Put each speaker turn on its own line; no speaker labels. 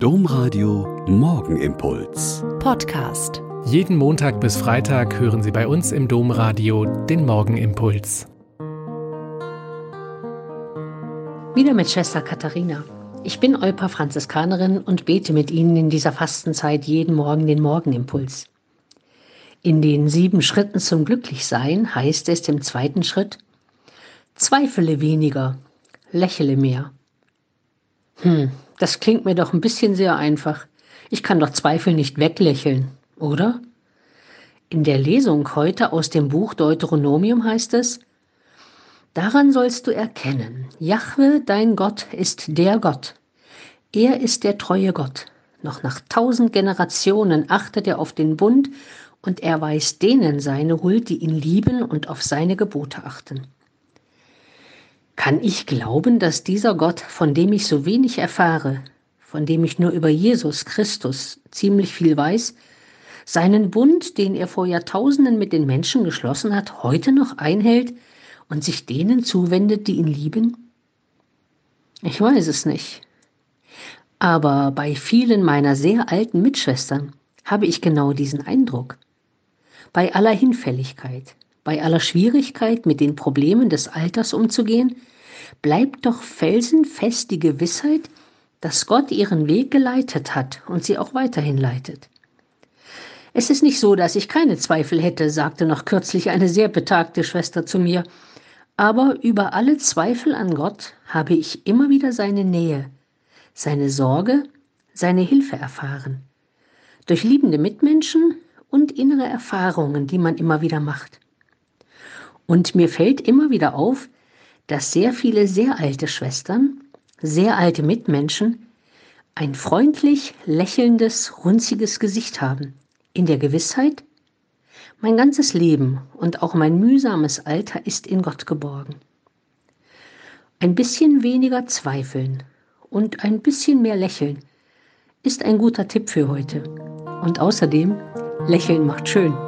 Domradio Morgenimpuls.
Podcast.
Jeden Montag bis Freitag hören Sie bei uns im Domradio den Morgenimpuls.
Wieder mit Schwester Katharina. Ich bin Olpa Franziskanerin und bete mit Ihnen in dieser Fastenzeit jeden Morgen den Morgenimpuls. In den sieben Schritten zum Glücklichsein heißt es im zweiten Schritt, Zweifele weniger, lächele mehr. Hm, das klingt mir doch ein bisschen sehr einfach. Ich kann doch Zweifel nicht weglächeln, oder? In der Lesung heute aus dem Buch Deuteronomium heißt es, Daran sollst du erkennen, Jahwe, dein Gott, ist der Gott. Er ist der treue Gott. Noch nach tausend Generationen achtet er auf den Bund und erweist denen seine Huld, die ihn lieben und auf seine Gebote achten. Kann ich glauben, dass dieser Gott, von dem ich so wenig erfahre, von dem ich nur über Jesus Christus ziemlich viel weiß, seinen Bund, den er vor Jahrtausenden mit den Menschen geschlossen hat, heute noch einhält und sich denen zuwendet, die ihn lieben? Ich weiß es nicht. Aber bei vielen meiner sehr alten Mitschwestern habe ich genau diesen Eindruck. Bei aller Hinfälligkeit, bei aller Schwierigkeit, mit den Problemen des Alters umzugehen, bleibt doch felsenfest die Gewissheit, dass Gott ihren Weg geleitet hat und sie auch weiterhin leitet. Es ist nicht so, dass ich keine Zweifel hätte, sagte noch kürzlich eine sehr betagte Schwester zu mir, aber über alle Zweifel an Gott habe ich immer wieder seine Nähe, seine Sorge, seine Hilfe erfahren. Durch liebende Mitmenschen und innere Erfahrungen, die man immer wieder macht. Und mir fällt immer wieder auf, dass sehr viele sehr alte Schwestern, sehr alte Mitmenschen ein freundlich lächelndes, runziges Gesicht haben, in der Gewissheit, mein ganzes Leben und auch mein mühsames Alter ist in Gott geborgen. Ein bisschen weniger zweifeln und ein bisschen mehr lächeln ist ein guter Tipp für heute. Und außerdem, lächeln macht schön.